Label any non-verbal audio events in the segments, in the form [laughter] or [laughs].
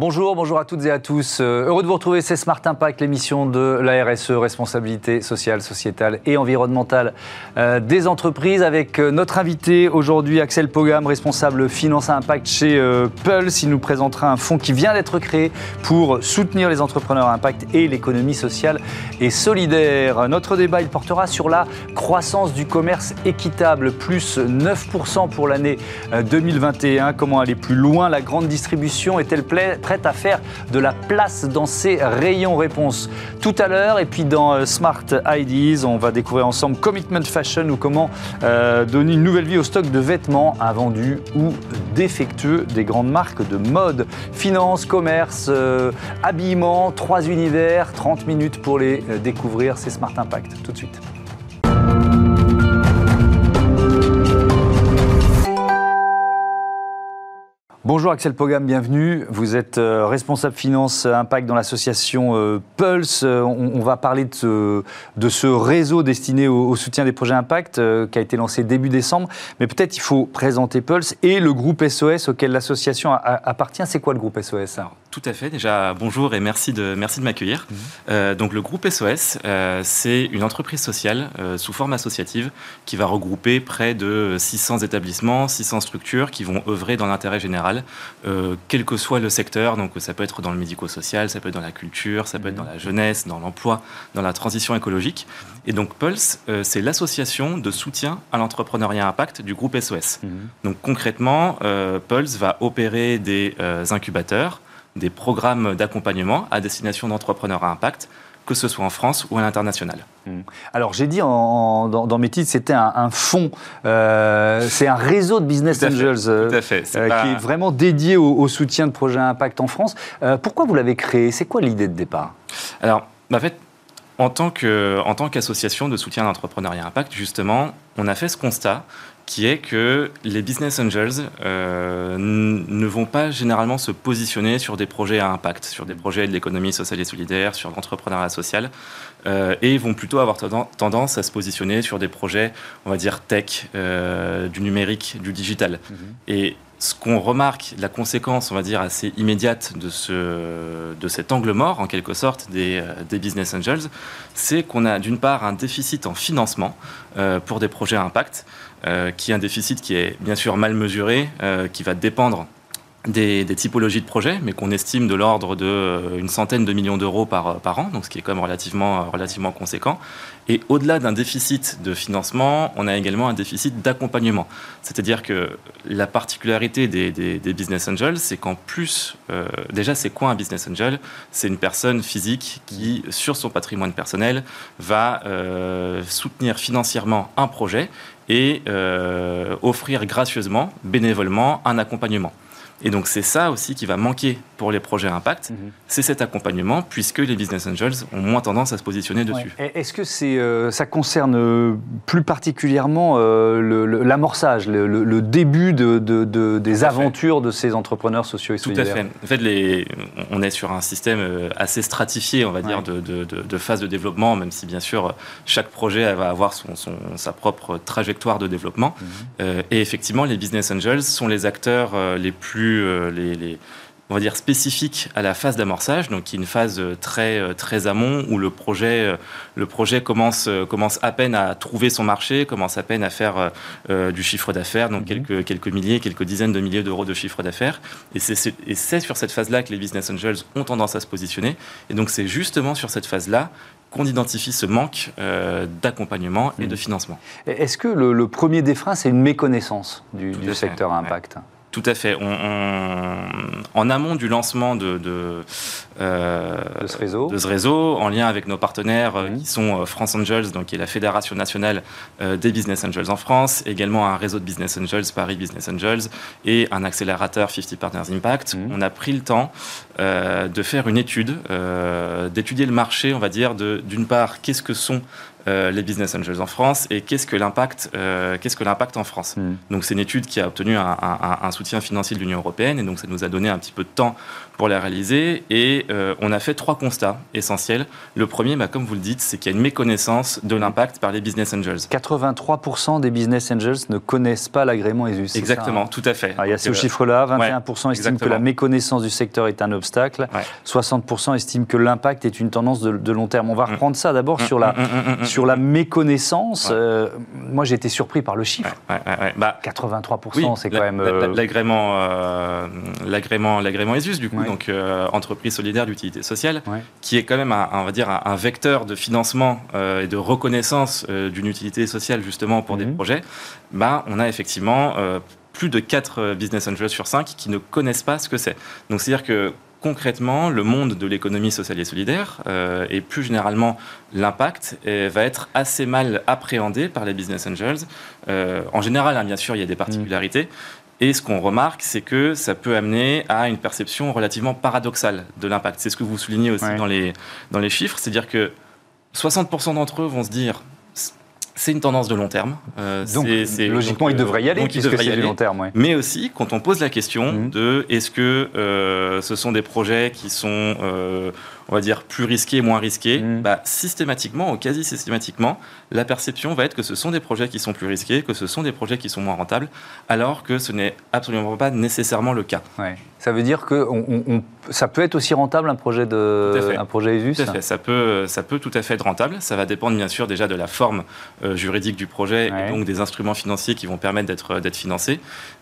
Bonjour, bonjour à toutes et à tous. Euh, heureux de vous retrouver, c'est Smart Impact, l'émission de la RSE, responsabilité sociale, sociétale et environnementale euh, des entreprises, avec euh, notre invité aujourd'hui, Axel Pogam, responsable finance impact chez Pulse. Il nous présentera un fonds qui vient d'être créé pour soutenir les entrepreneurs à impact et l'économie sociale et solidaire. Notre débat, il portera sur la croissance du commerce équitable, plus 9% pour l'année 2021. Comment aller plus loin? La grande distribution est-elle prête prête à faire de la place dans ses rayons réponses tout à l'heure. Et puis dans euh, Smart IDs, on va découvrir ensemble Commitment Fashion ou comment euh, donner une nouvelle vie au stock de vêtements invendus ou défectueux des grandes marques de mode. Finance, commerce, euh, habillement, trois univers, 30 minutes pour les découvrir. C'est Smart Impact. Tout de suite. Bonjour Axel Pogam, bienvenue. Vous êtes euh, responsable finance impact dans l'association euh, Pulse. Euh, on, va parler de ce, réseau destiné au, soutien des projets impact qui a été lancé début décembre. Mais peut-être il faut présenter Pulse et le groupe SOS auquel l'association appartient. C'est quoi le groupe SOS Tout à fait. Déjà, bonjour et merci de, merci de m'accueillir. Mhm. donc le groupe SOS, c'est une entreprise sociale sous forme associative qui va regrouper près de 600 établissements, 600 structures qui vont œuvrer dans l'intérêt général euh, quel que soit le secteur. Donc ça peut être dans le médico-social, ça peut être dans la culture, ça peut être dans la jeunesse, dans l'emploi, dans la transition écologique. Et donc Pulse, euh, c'est l'association de soutien à l'entrepreneuriat impact du groupe SOS. Mhm. Donc concrètement, euh, Pulse va opérer des incubateurs, des programmes d'accompagnement à destination d'entrepreneurs à impact que ce soit en France ou à l'international. Hmm. Alors j'ai dit dans, mes titres, c'était un, fonds, euh, c'est un réseau de business angels euh, euh, qui est vraiment dédié au, soutien de projets à impact en France. pourquoi vous l'avez créé? C'est quoi l'idée de départ? Alors, bah, en fait, en tant qu'association de soutien à l'entrepreneuriat impact, justement, on a fait ce constat qui est que les business angels euh, ne vont pas généralement se positionner sur des projets à impact, sur des projets de l'économie sociale et solidaire, sur l'entrepreneuriat social, euh, et vont plutôt avoir tendance à se positionner sur des projets, on va dire, tech, euh, du numérique, du digital. Mhm. Et ce qu'on remarque, la conséquence, on va dire, assez immédiate de, ce, de cet angle mort, en quelque sorte, des, des business angels, c'est qu'on a d'une part un déficit en financement pour des projets à impact, euh, qui est un déficit qui est bien sûr mal mesuré, euh, qui va dépendre des, typologies de projets, mais qu'on estime de l'ordre d'une euh, centaine de millions d'euros par, par an, donc ce qui est quand même relativement, relativement conséquent. Et au-delà d'un déficit de financement, on a également un déficit d'accompagnement. C'est-à-dire que la particularité des, business angels, c'est qu'en plus, déjà, c'est quoi un business angel? C'est une personne physique qui, sur son patrimoine personnel, va soutenir financièrement un projet et euh, offrir gracieusement, bénévolement, un accompagnement. Et donc c'est ça aussi qui va manquer pour les projets impact, mhm. c'est cet accompagnement, puisque les business angels ont moins tendance à se positionner dessus. Est-ce que c'est, euh, ça concerne euh, plus particulièrement euh, l'amorçage, le, début de, des aventures de ces entrepreneurs sociaux et solidaires Tout à fait. En fait, les, on est sur un système assez stratifié, on va dire, de, de, phase de développement, même si bien sûr chaque projet va avoir son, sa propre trajectoire de développement. Mhm. et effectivement, les business angels sont les acteurs les plus les on va dire spécifique à la phase d'amorçage, donc qui est une phase euh, très euh, très amont où le projet euh, le projet commence commence à peine à trouver son marché, commence à peine à faire du chiffre d'affaires, donc mhm. quelques quelques milliers, quelques dizaines de milliers d'euros de chiffre d'affaires. Et c'est sur cette phase-là que les business angels ont tendance à se positionner. Et donc c'est justement sur cette phase-là qu'on identifie ce manque d'accompagnement et de mhm. financement. Est-ce que le, premier des freins, c'est une méconnaissance du, secteur à impact? Tout à fait. en amont du lancement de, euh, ce réseau. de, ce réseau. en lien avec nos partenaires euh, qui sont euh, France Angels, donc qui est la fédération nationale des Business Angels en France, également un réseau de Business Angels, Paris Business Angels, et un accélérateur 50 Partners Impact. Mhm. On a pris le temps de faire une étude, d'étudier le marché, on va dire, d'une part, qu'est-ce que sont les business angels en France et qu'est-ce que l'impact qu'est-ce que l'impact en France. Hmm. Donc c'est une étude qui a obtenu un, un soutien financier de l'Union européenne et donc ça nous a donné un petit peu de temps pour la réaliser. Et euh, on a fait trois constats essentiels. Le premier, bah, comme vous le dites, c'est qu'il y a une méconnaissance de l'impact par les business angels. 83% des business angels ne connaissent pas l'agrément ESUS. Exactement, hein tout à fait. il y a ce euh, chiffre-là, 21% estiment que la méconnaissance du secteur est un obstacle, 60% estiment que l'impact est une tendance de, long terme. On va mm. reprendre ça d'abord mm, sur, la, mm, sur la méconnaissance. Euh, moi, j'ai été surpris par le chiffre. Bah, 83%, c'est quand même... L'agrément l'agrément l'agrément ESUS, du coup, donc euh, entreprise solidaire d'utilité sociale, qui est quand même un, on va dire un, vecteur de financement euh, et de reconnaissance euh, d'une utilité sociale justement pour des mhm. projets, bah, on a effectivement plus de 4 business angels sur 5 qui ne connaissent pas ce que c'est. Donc c'est-à-dire que concrètement, le monde de l'économie sociale et solidaire, et plus généralement l'impact, va être assez mal appréhendé par les business angels. en général, hein, bien sûr, il y a des particularités, et ce qu'on remarque, c'est que ça peut amener à une perception relativement paradoxale de l'impact. C'est ce que vous soulignez aussi dans, les, dans les chiffres, c'est-à-dire que 60% d'entre eux vont se dire c'est une tendance de long terme. Euh, donc, logiquement, il devrait y aller, donc puisque c'est du long terme. Mais aussi, quand on pose la question mhm. de est-ce que euh, ce sont des projets qui sont euh, on va dire, plus risqués, moins risqués, mmh. bah, systématiquement, ou quasi systématiquement, la perception va être que ce sont des projets qui sont plus risqués, que ce sont des projets qui sont moins rentables, alors que ce n'est absolument pas nécessairement le cas. Ça veut dire que on, ça peut être aussi rentable un projet de un projet ESUS Tout à fait. Ça peut, ça peut tout à fait être rentable. Ça va dépendre bien sûr déjà de la forme euh, juridique du projet et donc des instruments financiers qui vont permettre d'être d'être financés.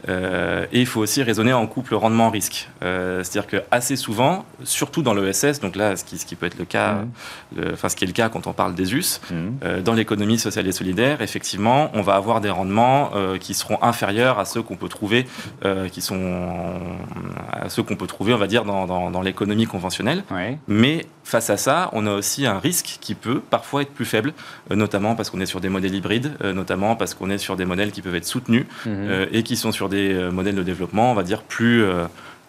Euh, et il faut aussi raisonner en couple rendement-risque. Euh, c'est-à-dire que assez souvent, surtout dans l'ESS, donc là ce qui, ce qui, peut être le cas, mmh. enfin ce qui est le cas quand on parle des US, mmh. euh, dans l'économie sociale et solidaire, effectivement, on va avoir des rendements euh, qui seront inférieurs à ceux qu'on peut trouver, euh, qui sont à ceux qu'on peut trouver, on va dire, dans, dans, l'économie conventionnelle. Mais face à ça, on a aussi un risque qui peut parfois être plus faible, notamment parce qu'on est sur des modèles hybrides, notamment parce qu'on est sur des modèles qui peuvent être soutenus mmh. et qui sont sur des modèles de développement, on va dire, plus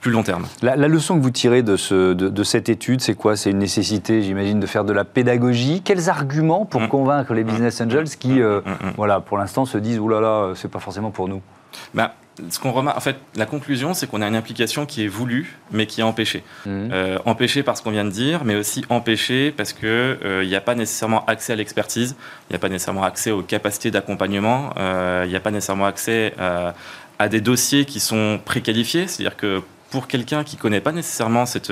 plus long terme. La, leçon que vous tirez de, ce, de, cette étude, c'est quoi? C'est une nécessité, j'imagine, de faire de la pédagogie. Quels arguments pour mm. convaincre les business mm. angels qui, mm. euh, voilà, pour l'instant, se disent oulala, là là, c'est pas forcément pour nous? Bah, ce qu'on remarque, en fait, la conclusion, c'est qu'on a une implication qui est voulue, mais qui est empêchée. Euh, empêchée par ce qu'on vient de dire, mais aussi empêchée parce qu'il euh, n'y a pas nécessairement accès à l'expertise, il n'y a pas nécessairement accès aux capacités d'accompagnement, il n'y a pas nécessairement accès à des dossiers qui sont préqualifiés, c'est-à-dire que pour quelqu'un qui ne connaît pas nécessairement cette,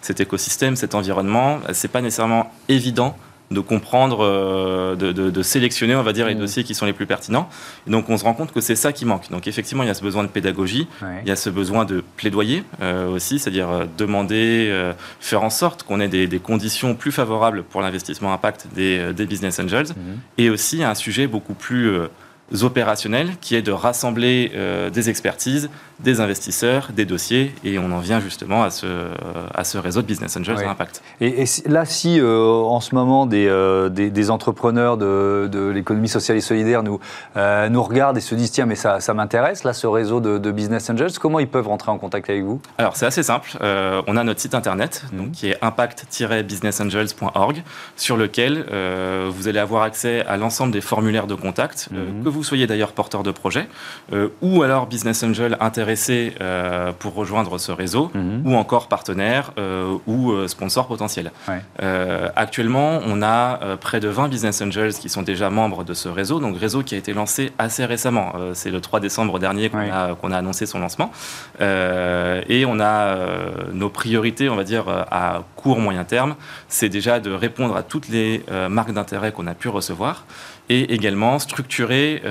cet écosystème, cet environnement, c'est pas nécessairement évident de comprendre, euh, de, sélectionner, on va dire, les mmh. dossiers qui sont les plus pertinents. donc, on se rend compte que c'est ça qui manque. Donc, effectivement, il y a ce besoin de pédagogie, il y a ce besoin de plaidoyer euh, aussi, c'est-à-dire euh, demander, faire en sorte qu'on ait des, conditions plus favorables pour l'investissement impact des, business angels, mmh. et aussi un sujet beaucoup plus opérationnel qui est de rassembler des expertises, des investisseurs, des dossiers, et on en vient justement à ce, à ce réseau de Business Angels Impact. Et, là, si euh, en ce moment euh, des, des, entrepreneurs de, de l'économie sociale et solidaire nous, euh, nous regardent et se disent tiens, mais ça, ça m'intéresse, là, ce réseau de, Business Angels, comment ils peuvent rentrer en contact avec vous? Alors, c'est assez simple. on a notre site internet mhm. donc, qui est impact-businessangels.org, sur lequel vous allez avoir accès à l'ensemble des formulaires de contact, mhm. que vous soyez d'ailleurs porteur de projet, ou alors Business Angel intéressé euh, pour rejoindre ce réseau, mhm. ou encore partenaire euh, ou euh, sponsor potentiel. actuellement, on a près de 20 business angels qui sont déjà membres de ce réseau, donc réseau qui a été lancé assez récemment. C'est le 3 décembre dernier qu'on a, qu'on a, annoncé son lancement. et on a nos priorités, on va dire, à court, moyen terme, c'est déjà de répondre à toutes les marques d'intérêt qu'on a pu recevoir et également structurer,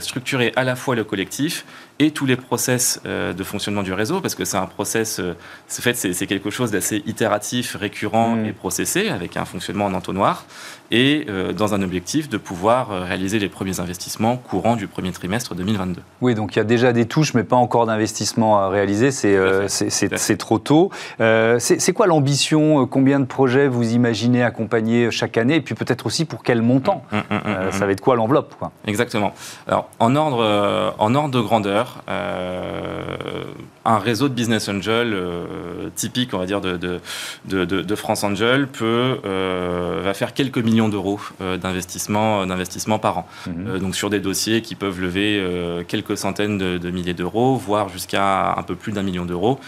structurer à la fois le collectif et tous les process euh, de fonctionnement du réseau, parce que c'est un process, euh, fait, c'est quelque chose d'assez itératif, récurrent mm. et processé, avec un fonctionnement en entonnoir, et euh, dans un objectif de pouvoir réaliser les premiers investissements courants du premier trimestre 2022. Oui, donc il y a déjà des touches, mais pas encore d'investissement à réaliser, c'est trop tôt. c'est quoi l'ambition Combien de projets vous imaginez accompagner chaque année Et puis peut-être aussi pour quel montant? Mm, mm, Ça va être quoi l'enveloppe Exactement. Alors, en ordre, en ordre de grandeur, euh, un réseau de business angel typique, on va dire, de, de, de, de France Angel peut, va faire quelques millions d'euros d'investissement, d'investissement par an. Mhm. donc sur des dossiers qui peuvent lever quelques centaines de, milliers d'euros, voire jusqu'à un peu plus d'un million d'euros,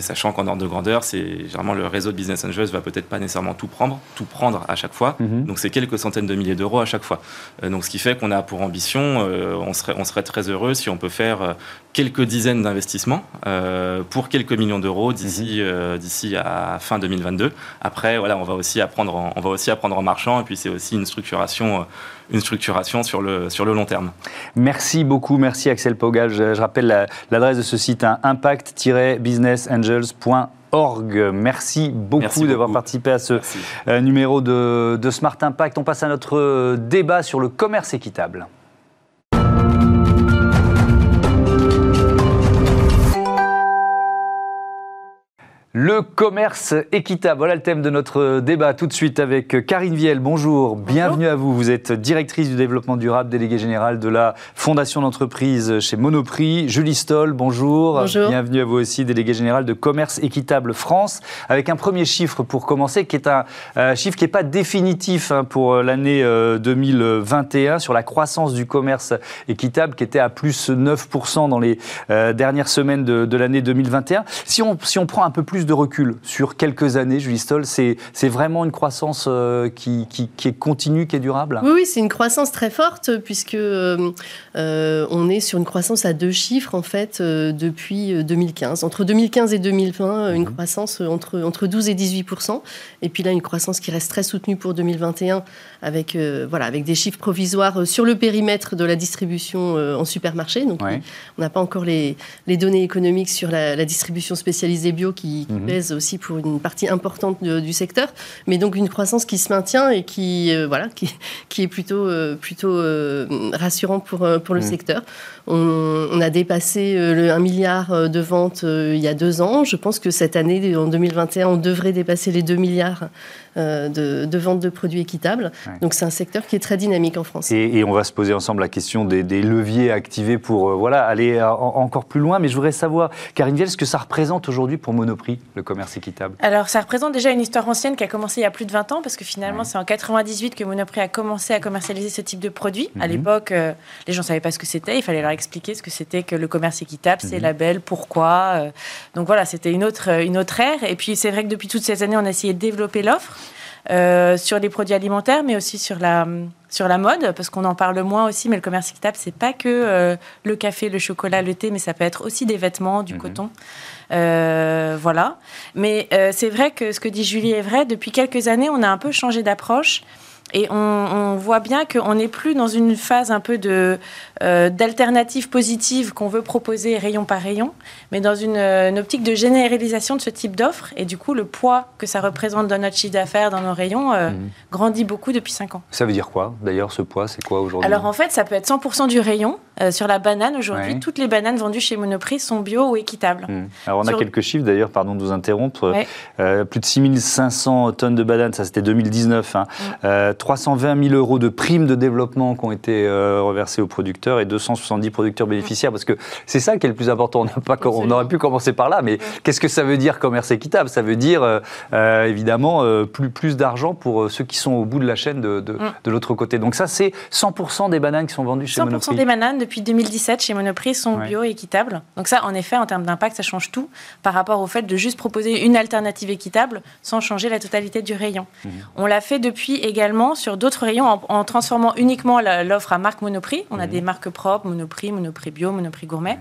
sachant qu'en ordre de grandeur, c'est généralement le réseau de business angels va peut-être pas nécessairement tout prendre, tout prendre à chaque fois. Mhm. Donc c'est quelques centaines de milliers d'euros à chaque fois. donc ce qui fait qu'on a pour ambition, on serait, on serait très heureux si on peut faire quelques dizaines d'investissements euh, pour quelques millions d'euros d'ici mhm. euh, d'ici à fin 2022. Après, voilà, on va aussi apprendre en, on va aussi apprendre en marchant et puis c'est aussi une structuration euh, une structuration sur le, sur le long terme. Merci beaucoup, merci Axel Pogal. Je, rappelle l'adresse de ce site, hein, impact-businessangels.org. Merci beaucoup d'avoir participé à ce numéro de, de Smart Impact. On passe à notre débat sur le commerce équitable. Le commerce équitable, voilà le thème de notre débat tout de suite avec Karine Viel. Bonjour, bienvenue à vous. Vous êtes directrice du développement durable, déléguée générale de la Fondation d'entreprise chez Monoprix. Julie Stoll, bonjour. Bonjour. Bienvenue à vous aussi, déléguée générale de Commerce Équitable France, avec un premier chiffre pour commencer, qui est un euh, chiffre qui n'est pas définitif hein, pour euh, l'année 2021 euh, sur la croissance du commerce équitable, qui était à plus 9% dans les dernières semaines de, de l'année 2021. Si on, si on prend un peu plus de recul sur quelques années, Julie Stoll, c'est vraiment une croissance euh, qui, qui, est continue, qui est durable? Oui, oui c'est une croissance très forte puisque euh, euh, on est sur une croissance à deux chiffres en fait depuis 2015. Entre 2015 et 2020, une mhm. croissance entre, entre 12 et 18% et puis là une croissance qui reste très soutenue pour 2021 avec voilà avec des chiffres provisoires sur le périmètre de la distribution en supermarché. Donc on n'a pas encore les, les, données économiques sur la, la distribution spécialisée bio qui, qui mhm. pèse aussi pour une partie importante du secteur, mais donc une croissance qui se maintient et qui, euh, voilà, qui, qui, est plutôt, euh, plutôt euh, rassurant pour, pour le mhm. secteur. On, a dépassé le 1 milliard de ventes il y a deux ans. Je pense que cette année, en 2021, on devrait dépasser les 2 milliards de, de, ventes de produits équitables. Donc c'est un secteur qui est très dynamique en France. Et, on va se poser ensemble la question des, leviers activés pour voilà, aller encore plus loin. Mais je voudrais savoir, Karine Viel, ce que ça représente aujourd'hui pour Monoprix le commerce équitable? Alors, ça représente déjà une histoire ancienne qui a commencé il y a plus de 20 ans, parce que finalement, c'est en 98 que Monoprix a commencé à commercialiser ce type de produit. À mhm. l'époque, euh, les gens ne savaient pas ce que c'était, il fallait leur expliquer ce que c'était que le commerce équitable, c'est mhm. label, pourquoi. Euh. donc voilà, c'était une autre, une autre ère. Et puis, c'est vrai que depuis toutes ces années, on a essayé de développer l'offre. Euh, sur les produits alimentaires, mais aussi sur la, sur la mode, parce qu'on en parle moins aussi, mais le commerce équitable, c'est pas que le café, le chocolat, le thé, mais ça peut être aussi des vêtements, du mhm. coton. Euh, voilà. Mais euh, c'est vrai que ce que dit Julie est vrai. Depuis quelques années, on a un peu changé d'approche. Et on, voit bien qu'on n'est plus dans une phase un peu de euh, d'alternative positive qu'on veut proposer rayon par rayon, mais dans une, optique de généralisation de ce type d'offre. Et du coup, le poids que ça représente dans notre chiffre d'affaires, dans nos rayons, mmh. grandit beaucoup depuis 5 ans. Ça veut dire quoi D'ailleurs, ce poids, c'est quoi aujourd'hui? Alors en fait, ça peut être 100% du rayon. sur la banane, aujourd'hui, toutes les bananes vendues chez Monoprix sont bio ou équitables. Mmh. Alors on a quelques chiffres d'ailleurs, pardon de vous interrompre. plus de 6500 tonnes de bananes, ça c'était 2019. 320 000 euros de primes de développement qui ont été euh, reversées aux producteurs et 270 producteurs bénéficiaires. Parce que c'est ça qui est le plus important. On, pas, on aurait pu commencer par là, mais qu'est-ce que ça veut dire commerce équitable? Ça veut dire euh, euh, évidemment plus, plus d'argent pour ceux qui sont au bout de la chaîne de, de, mm. l'autre côté. Donc ça, c'est 100% des bananes qui sont vendues chez Monoprix. 100% des bananes depuis 2017 chez Monoprix sont bio et équitables. Donc ça, en effet, en termes d'impact, ça change tout par rapport au fait de juste proposer une alternative équitable sans changer la totalité du rayon. Mm. On l'a fait depuis également sur d'autres rayons en, transformant uniquement l'offre à marque Monoprix. On a mhm. des marques propres, Monoprix, Monoprix Bio, Monoprix Gourmet.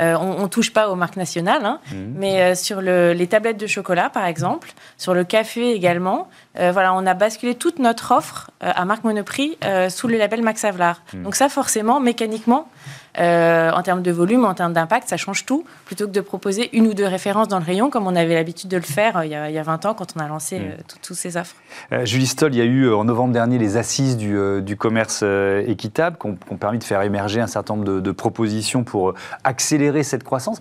Euh, on ne touche pas aux marques nationales, hein. mhm. mais euh, sur les tablettes de chocolat, par exemple, sur le café également, euh, voilà, on a basculé toute notre offre à marque Monoprix sous le label Max Havelaar. Donc ça, forcément, mécaniquement, euh, en termes de volume, en termes d'impact, ça change tout, plutôt que de proposer une ou deux références dans le rayon, comme on avait l'habitude de le faire euh, il, y a, 20 ans quand on a lancé mm. euh, toutes ces offres. Julie Stoll, il y a eu en novembre dernier les assises du, commerce équitable qui ont, permis de faire émerger un certain nombre de, propositions pour accélérer cette croissance.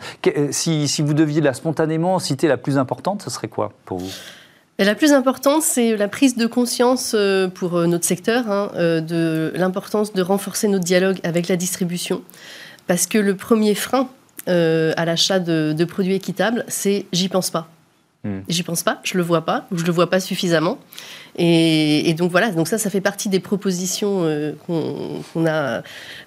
Si, si vous deviez là spontanément citer la plus importante, ce serait quoi pour vous? La plus importante, c'est la prise de conscience euh, pour euh, notre secteur hein, euh, de l'importance de renforcer notre dialogue avec la distribution. Parce que le premier frein à l'achat de, de, produits équitables, c'est j'y pense pas. Hmm. J'y pense pas, je le vois pas, ou je le vois pas suffisamment. Et, donc voilà, donc ça, ça fait partie des propositions euh, qu'on a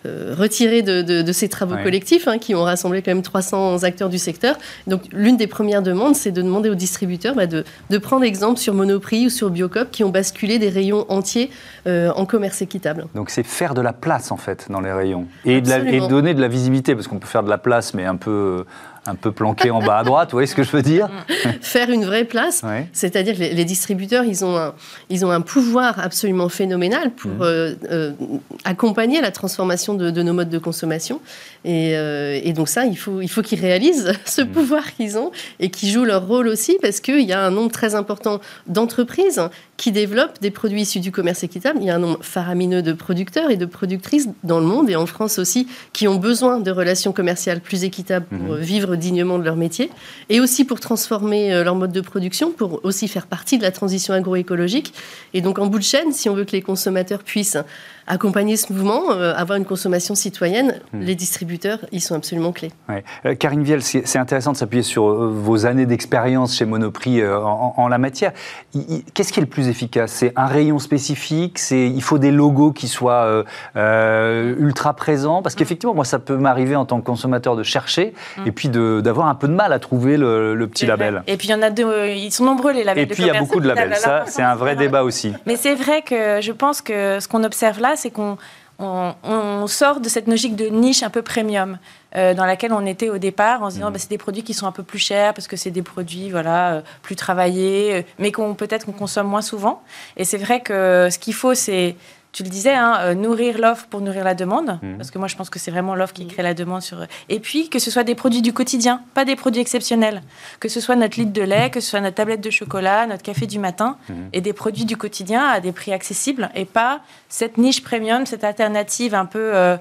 euh, retirées de, ces travaux collectifs, hein, qui ont rassemblé quand même 300 acteurs du secteur. Donc l'une des premières demandes, c'est de demander aux distributeurs bah, de, prendre exemple sur Monoprix ou sur Biocop, qui ont basculé des rayons entiers euh, en commerce équitable. Donc c'est faire de la place en fait dans les rayons et, et donner de la visibilité, parce qu'on peut faire de la place, mais un peu un peu planqué en bas à droite, vous voyez ce que je veux dire [laughs] Faire une vraie place, c'est-à-dire que les, distributeurs, ils ont, un, ils ont un pouvoir absolument phénoménal pour mmh. euh, euh, accompagner la transformation de, nos modes de consommation. Euh, et, donc ça, il faut, il faut qu'ils réalisent [laughs] ce mmh. pouvoir qu'ils ont et qu'ils jouent leur rôle aussi, parce qu'il y a un nombre très important d'entreprises qui développent des produits issus du commerce équitable. Il y a un nombre faramineux de producteurs et de productrices dans le monde et en France aussi qui ont besoin de relations commerciales plus équitables pour mmh. vivre dignement de leur métier, et aussi pour transformer euh, leur mode de production, pour aussi faire partie de la transition agroécologique. Et donc en bout de chaîne, si on veut que les consommateurs puissent accompagner ce mouvement, euh, avoir une consommation citoyenne, hmm. les distributeurs, ils sont absolument clés. Ouais. Euh, Karine Viel, c'est intéressant de s'appuyer sur vos années d'expérience chez Monoprix en, la matière. Qu'est-ce qui est le plus efficace? C'est un rayon spécifique? Il faut des logos qui soient ultra présents? Parce qu'effectivement, moi, ça peut m'arriver en tant que consommateur de chercher hmm. et puis d'avoir un peu de mal à trouver le, petit label. Et puis il y en a deux, ils sont nombreux les labels. Et puis il y a beaucoup de labels, ça c'est un vrai débat aussi. Mais c'est vrai que je pense que ce qu'on observe là, c'est qu'on on, sort de cette logique de niche un peu premium euh, dans laquelle on était au départ en se disant mmh. bah, c'est des produits qui sont un peu plus chers parce que c'est des produits voilà euh, plus travaillés euh, mais qu'on peut-être qu'on consomme moins souvent et c'est vrai que ce qu'il faut c'est tu le disais, hein, euh, nourrir l'offre pour nourrir la demande, mhm. parce que moi je pense que c'est vraiment l'offre qui crée la demande sur. Et puis que ce soit des produits du quotidien, pas des produits exceptionnels, que ce soit notre litre de lait, que ce soit notre tablette de chocolat, notre café du matin, mhm. et des produits du quotidien à des prix accessibles, et pas cette niche premium, cette alternative un peu euh,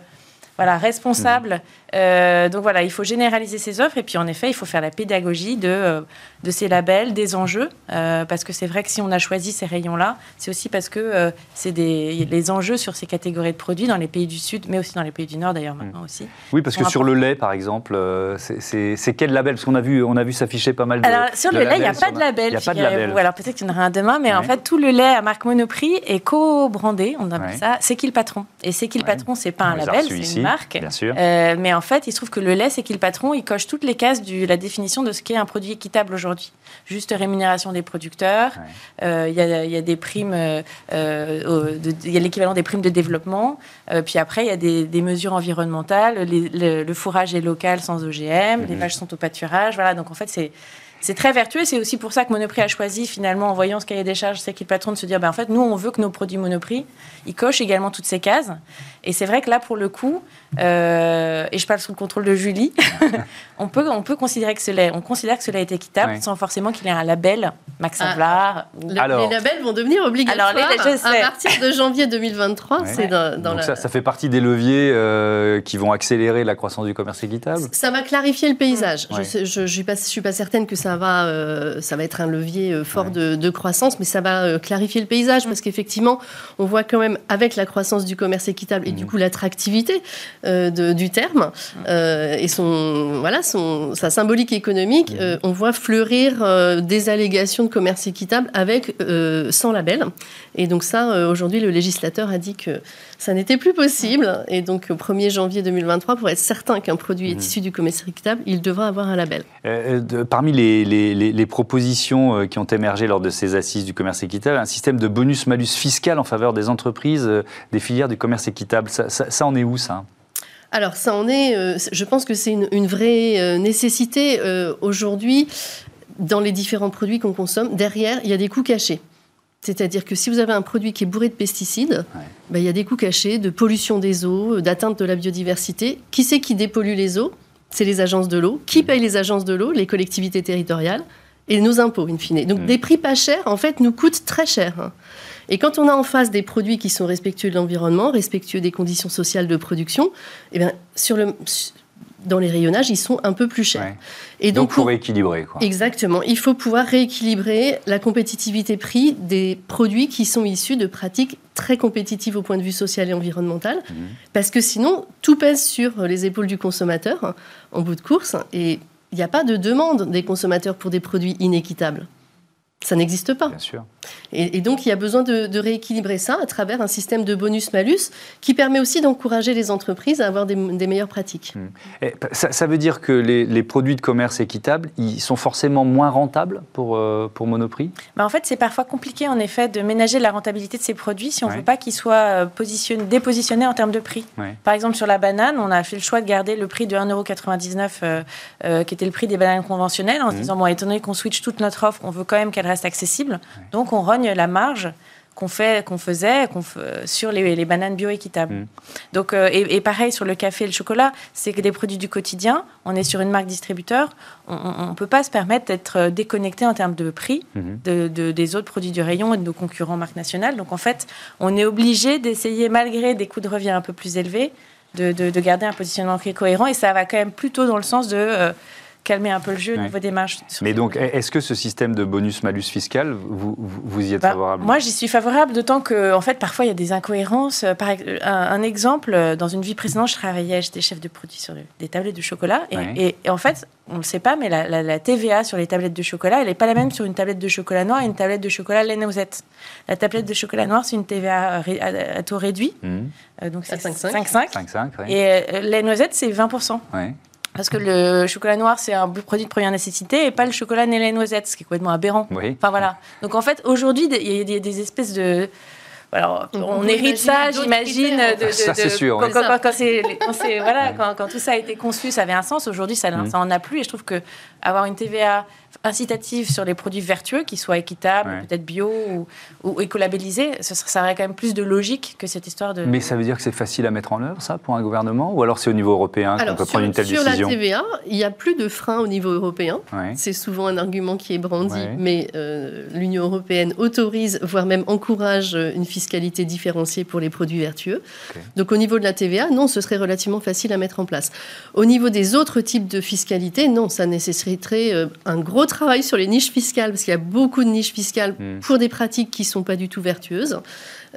voilà responsable. Euh, donc voilà, il faut généraliser ces offres et puis en effet, il faut faire la pédagogie de, euh, de ces labels, des enjeux, euh, parce que c'est vrai que si on a choisi ces rayons-là, c'est aussi parce que c'est des les enjeux sur ces catégories de produits dans les pays du Sud, mais aussi dans les pays du Nord d'ailleurs maintenant aussi. Oui, parce que sur le lait, par exemple, c'est quel label? Parce qu'on a vu, on a vu s'afficher pas mal de. Alors sur le lait, il n'y a, pas de label. Il a pas de label. Alors peut-être qu'il y en aura un demain, mais en fait, tout le lait à marque Monoprix est co-brandé, on appelle ça. C'est qui le patron? Et c'est qui le patron? C'est pas un label, c'est une marque. Bien sûr. mais en fait, il se trouve que le lait, c'est qui le patron, il coche toutes les cases de la définition de ce qu'est un produit équitable aujourd'hui. Juste rémunération des producteurs, euh, il y, a des primes, euh, euh, il y a l'équivalent des primes de développement, puis après, il y a des, mesures environnementales, le, fourrage est local sans OGM, les mhm. vaches sont au pâturage, voilà, donc en fait, c'est c'est très vertueux. C'est aussi pour ça que Monoprix a choisi, finalement, en voyant ce cahier des charges, c'est qui le patron, de se dire, ben, en fait, nous, on veut que nos produits Monoprix, ils cochent également toutes ces cases. Et c'est vrai que là, pour le coup, euh, et je parle sous le contrôle de Julie, [laughs] on, peut, on peut considérer que cela, on considère que cela est équitable sans forcément qu'il ait un label Maxim ah, les labels vont devenir obligatoires alors, à partir de janvier 2023. C'est dans, Donc ça, ça, fait partie des leviers euh, qui vont accélérer la croissance du commerce équitable Ça va clarifier le paysage. Je ne suis, pas, suis pas certaine que ça va, euh, ça va être un levier fort de, de, croissance, mais ça va clarifier le paysage parce qu'effectivement, on voit quand même avec la croissance du commerce équitable et du mmh. coup l'attractivité euh, du terme euh, et son, voilà, son, sa symbolique économique, mmh. euh, on voit fleurir des allégations de commerce équitable avec sans label. Et donc ça, aujourd'hui, le législateur a dit que ça n'était plus possible. Et donc au 1er janvier 2023, pour être certain qu'un produit est mmh. issu du commerce équitable, il devra avoir un label. parmi les, les, les, propositions qui ont émergé lors de ces assises du commerce équitable, un système de bonus-malus fiscal en faveur des entreprises des filières du commerce équitable. Ça, ça, en est où ça? Alors, ça en est, euh, je pense que c'est une, vraie euh, nécessité euh, aujourd'hui dans les différents produits qu'on consomme. Derrière, il y a des coûts cachés. C'est-à-dire que si vous avez un produit qui est bourré de pesticides, ben, il y a des coûts cachés de pollution des eaux, d'atteinte de la biodiversité. Qui c'est qui dépollue les eaux? C'est les agences de l'eau. Qui paye les agences de l'eau? Les collectivités territoriales et nos impôts, in fine. Donc, mm. des prix pas chers, en fait, nous coûtent très cher. Et quand on a en face des produits qui sont respectueux de l'environnement, respectueux des conditions sociales de production, eh bien, sur le, dans les rayonnages, ils sont un peu plus chers. Ouais. Et Donc, donc, pour équilibrer. Quoi. Exactement. Il faut pouvoir rééquilibrer la compétitivité prix des produits qui sont issus de pratiques très compétitives au point de vue social et environnemental. Mhm. Parce que sinon, tout pèse sur les épaules du consommateur hein, en bout de course. Et il n'y a pas de demande des consommateurs pour des produits inéquitables. Ça n'existe pas. Bien sûr. Et, et donc, il y a besoin de, de rééquilibrer ça à travers un système de bonus-malus qui permet aussi d'encourager les entreprises à avoir des, des meilleures pratiques. Et ça, ça veut dire que les, les produits de commerce équitable, ils sont forcément moins rentables pour, euh, pour Monoprix? Bah, en fait, c'est parfois compliqué en effet de ménager la rentabilité de ces produits si on ne Ouais. veut pas qu'ils soient euh, positionnés, dépositionnés en termes de prix. Ouais. Par exemple, sur la banane, on a fait le choix de garder le prix de 1,99€, euh, euh, qui était le prix des bananes conventionnelles, en se Mhm. disant, bon, étant donné qu'on switch toute notre offre, on veut quand même qu'elle reste accessible. Donc, on rogne la marge qu'on fait, qu'on faisait qu'on f- sur les, les bananes bio-équitables. Mhm. Donc, euh, et, et pareil sur le café et le chocolat, c'est que des produits du quotidien, on est sur une marque distributeur, on ne peut pas se permettre d'être euh, déconnecté en termes de prix Mhm. de, de- des autres produits du rayon et de nos concurrents marques nationales. Donc en fait, on est obligé d'essayer, malgré des coûts de revient un peu plus élevés, de, de- de garder un positionnement qui est cohérent. Et ça va quand même plutôt dans le sens de euh, calmer un peu le jeu Ouais. au niveau des marges. sur Mais donc, est-ce que ce système de bonus-malus fiscal, vous, vous, y êtes Bah, favorable moi, j'y suis favorable, d'autant que, en fait, parfois, il y a des incohérences. Euh, Par, ex- un, un exemple, euh, dans une vie précédente, je travaillais, j'étais chef de produit sur des tablettes de chocolat. Et, Ouais. et- et en fait, on ne le sait pas, mais la, la- la TVA sur les tablettes de chocolat, elle n'est pas la même sur une tablette de chocolat noir et une tablette de chocolat lait noisette. La tablette de chocolat noir, c'est une TVA ré- à, à taux réduit. Euh, donc c'est 5,5. 5,5. 5,5, oui. Et euh, lait noisette, c'est 20%. Ouais. Parce que le chocolat noir, c'est un produit de première nécessité et pas le chocolat né lait noisette, ce qui est complètement aberrant. Oui. Enfin voilà. Donc en fait, aujourd'hui, il y a des, espèces de. Alors, On hérite ça, j'imagine. De, de- Ça, c'est de- sûr, Quand, oui. quand- quand- quand c'est- quand c'est- voilà, quand, quand tout ça a été conçu, ça avait un sens. Aujourd'hui, ça, Mm. ça en a plus. Et je trouve que avoir une TVA incitative sur les produits vertueux, qui soient équitables, Ouais. peut-être bio ou, ou écolabellisés, ce serait- ça aurait quand même plus de logique que cette histoire de. Mais ça veut dire que c'est facile à mettre en œuvre, ça, pour un gouvernement? Ou alors c'est au niveau européen qu'on peut sur, prendre une telle sur décision? La TVA, il n'y a plus de frein au niveau européen. Ouais. C'est souvent un argument qui est brandi, Ouais. mais euh, l'Union européenne autorise, voire même encourage euh, une fiscalité différenciée pour les produits vertueux. Donc au niveau de la TVA, non, ce serait relativement facile à mettre en place. Au niveau des autres types de fiscalité, non, ça nécessiterait euh, un gros travail sur les niches fiscales, parce qu'il y a beaucoup de niches fiscales Mm. pour des pratiques qui ne sont pas du tout vertueuses,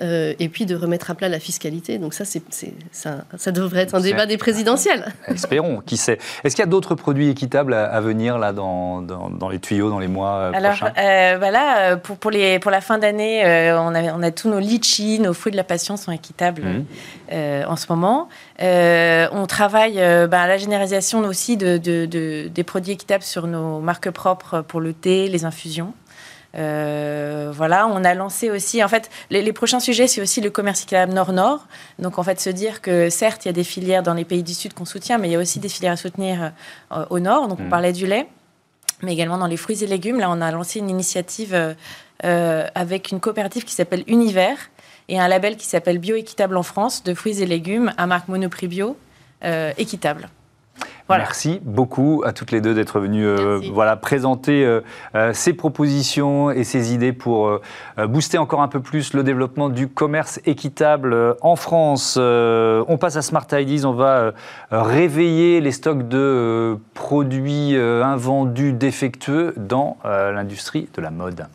euh, et puis de remettre à plat la fiscalité. Donc ça, c'est, ça, ça devrait être un débat des présidentielles. [laughs] Espérons, qui sait. Est-ce qu'il y a d'autres produits équitables à, à venir là dans, dans, dans les tuyaux dans les mois euh, Alors, prochains? euh, voilà, euh, pour, pour, les, pour la fin d'année, euh, on, a, on a tous nos litchis, nos fruits de la passion sont équitables Mhm. euh, en ce moment. Euh, on travaille euh, bah, à la généralisation aussi de, de- de- des produits équitables sur nos marques propres pour le thé, les infusions. Euh, voilà, on a lancé aussi, en fait, les, les prochains sujets, c'est aussi le commerce équitable Nord-Nord. Donc, en fait, se dire que certes, il y a des filières dans les pays du Sud qu'on soutient, mais il y a aussi des filières à soutenir euh, au Nord. Donc, on Mhm. parlait du lait, mais également dans les fruits et légumes. Là, on a lancé une initiative euh, avec une coopérative qui s'appelle Univers et un label qui s'appelle Bioéquitable en France de fruits et légumes à marque Monoprix Bio équitable. Voilà. Merci beaucoup à toutes les deux d'être venues euh, voilà, présenter euh, euh, ces propositions et ces idées pour booster encore un peu plus le développement du commerce équitable en France. On passe à Smart Ideas, on va réveiller les stocks de produits invendus défectueux dans l'industrie de la mode.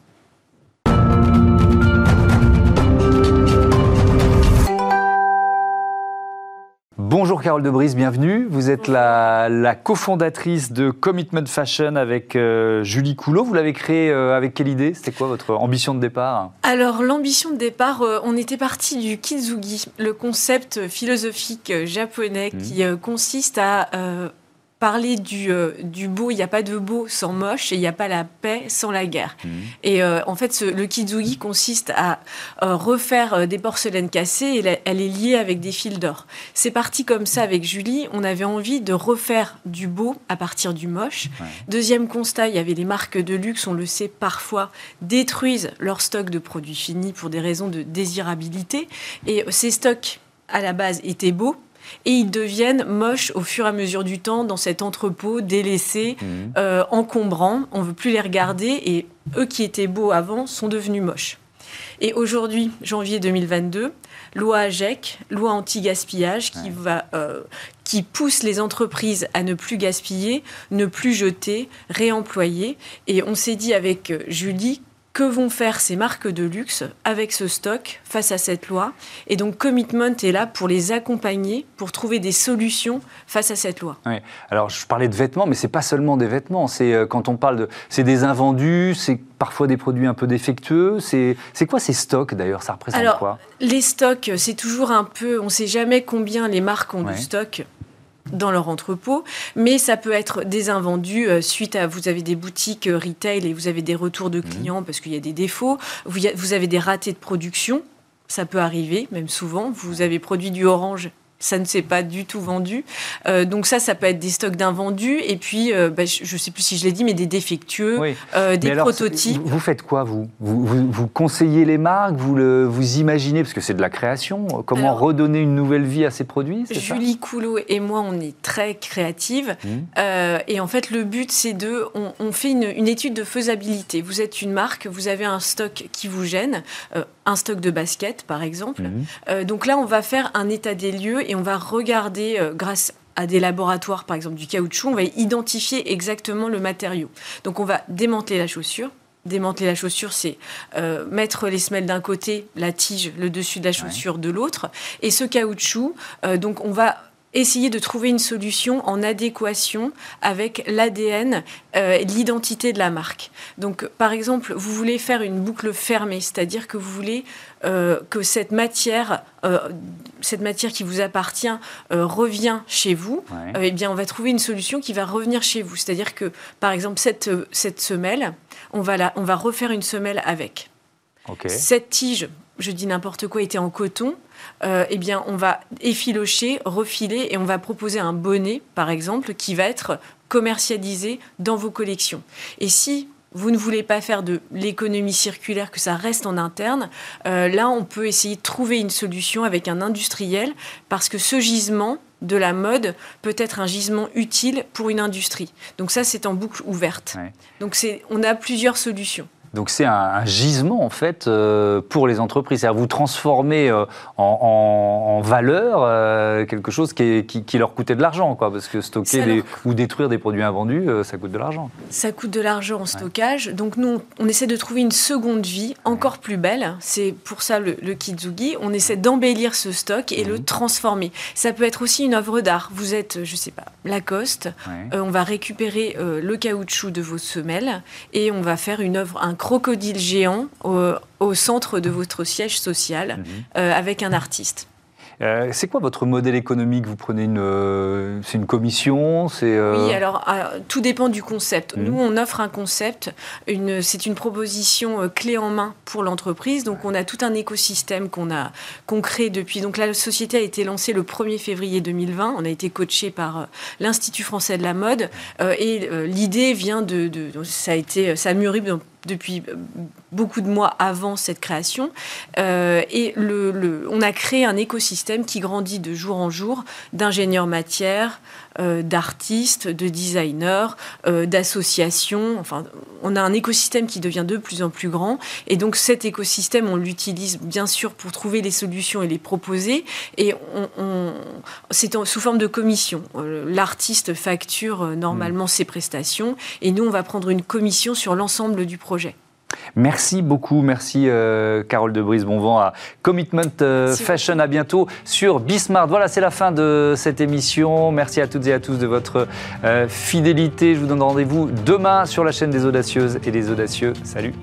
Bonjour Carole Debris, bienvenue. Vous êtes la, la cofondatrice de Commitment Fashion avec euh, Julie Coulot. Vous l'avez créé euh, avec quelle idée? C'était quoi votre ambition de départ? Alors l'ambition de départ, euh, on était parti du kitsugi, le concept philosophique japonais Mhm. qui consiste à parler du, euh, du beau, il n'y a pas de beau sans moche et il n'y a pas la paix sans la guerre. Et euh, en fait, ce- le kitsugi consiste à euh, refaire des porcelaines cassées et la- elle est liée avec des fils d'or. C'est parti comme ça avec Julie. On avait envie de refaire du beau à partir du moche. Ouais. Deuxième constat, il y avait les marques de luxe, on le sait parfois, détruisent leur stock de produits finis pour des raisons de désirabilité. Et ces stocks, à la base, étaient beaux. Et ils deviennent moches au fur et à mesure du temps dans cet entrepôt délaissé, euh, encombrant. On veut plus les regarder et eux qui étaient beaux avant sont devenus moches. Et aujourd'hui, janvier 2022, loi AGEC, loi anti-gaspillage, qui, va, euh, qui pousse les entreprises à ne plus gaspiller, ne plus jeter, réemployer. Et on s'est dit avec Julie que vont faire ces marques de luxe avec ce stock face à cette loi Et donc Commitment est là pour les accompagner, pour trouver des solutions face à cette loi. Oui. Alors je parlais de vêtements, mais c'est pas seulement des vêtements. C'est euh, quand on parle de, c'est des invendus, c'est parfois des produits un peu défectueux. C'est, quoi ces stocks d'ailleurs? Ça représente Alors, quoi? Les stocks, c'est toujours un peu, on ne sait jamais combien les marques ont du stock dans leur entrepôt, mais ça peut être des invendus euh, suite à vous avez des boutiques euh, retail et vous avez des retours de mmh. clients parce qu'il y a des défauts, vous, vous avez des ratés de production, ça peut arriver, même souvent. Vous avez produit du orange ça ne s'est pas du tout vendu. Euh, donc ça, ça peut être des stocks d'invendus et puis, euh, bah, je ne sais plus si je l'ai dit, mais des défectueux, euh, des prototypes. Vous faites quoi, vous? Vous, conseillez les marques? Vous, le, vous imaginez, parce que c'est de la création, comment redonner une nouvelle vie à ces produits? Julie Coulot et moi, on est très créatives. Mmh. et en fait, le but, c'est de... On, fait une, une, étude de faisabilité. Vous êtes une marque, vous avez un stock qui vous gêne, un stock de basket, par exemple. Mmh. donc là, on va faire un état des lieux et on va regarder, euh, grâce à des laboratoires, par exemple du caoutchouc, on va identifier exactement le matériau. Donc on va démanteler la chaussure. Démanteler la chaussure, c'est euh, mettre les semelles d'un côté, la tige, le dessus de la chaussure de l'autre. Et ce caoutchouc, euh, donc on va essayer de trouver une solution en adéquation avec l'ADN, euh, l'identité de la marque. Donc, par exemple, vous voulez faire une boucle fermée, c'est-à-dire que vous voulez euh, que cette matière, euh, cette matière qui vous appartient, revient chez vous. eh bien, on va trouver une solution qui va revenir chez vous. C'est-à-dire que, par exemple, cette, cette semelle, on va, la, on va refaire une semelle avec. Cette tige, je dis n'importe quoi, était en coton. Euh, eh bien, on va effilocher, refiler et on va proposer un bonnet, par exemple, qui va être commercialisé dans vos collections. Et si vous ne voulez pas faire de l'économie circulaire, que ça reste en interne, euh, là, on peut essayer de trouver une solution avec un industriel, parce que ce gisement de la mode peut être un gisement utile pour une industrie. Donc ça, c'est en boucle ouverte. Donc on a plusieurs solutions. Donc c'est un, gisement en fait euh, pour les entreprises. C'est-à-dire vous transformez euh, en, valeur euh, quelque chose qui, leur coûtait de l'argent, quoi, parce que stocker ou détruire des produits invendus, ça coûte de l'argent. Ça coûte de l'argent en stockage. Donc nous, on essaie de trouver une seconde vie encore plus belle. C'est pour ça le, le Kitsugi. On essaie d'embellir ce stock et le mhm. transformer. Ça peut être aussi une œuvre d'art. Vous êtes, je sais pas, Lacoste. on va récupérer le caoutchouc de vos semelles et on va faire une œuvre, un crocodile géant au, centre de votre siège social mhm. euh, avec un artiste. Euh, c'est quoi votre modèle économique? Vous prenez une, euh, c'est une commission C'est oui, alors tout dépend du concept. Mhm. Nous, on offre un concept. Une, c'est une proposition clé en main pour l'entreprise. Donc, on a tout un écosystème qu'on a qu'on crée depuis. Donc, la société a été lancée le 1er février 2020. On a été coaché par l'Institut français de la mode et l'idée vient de, de, ça a été ça a mûri depuis euh, beaucoup de mois avant cette création. Euh, et le, on a créé un écosystème qui grandit de jour en jour d'ingénieurs matières, euh, d'artistes, de designers, d'associations. Enfin, on a un écosystème qui devient de plus en plus grand. Et donc cet écosystème, on l'utilise bien sûr pour trouver les solutions et les proposer. Et on, c'est sous forme de commission. L'artiste facture normalement mmh. ses prestations et nous, on va prendre une commission sur l'ensemble du projet Merci beaucoup, merci euh, Carole de Brise Bonvent à Commitment euh, Fashion. À bientôt sur Bismart. Voilà, c'est la fin de cette émission. Merci à toutes et à tous de votre euh, fidélité. Je vous donne rendez-vous demain sur la chaîne des audacieuses et des audacieux. Salut.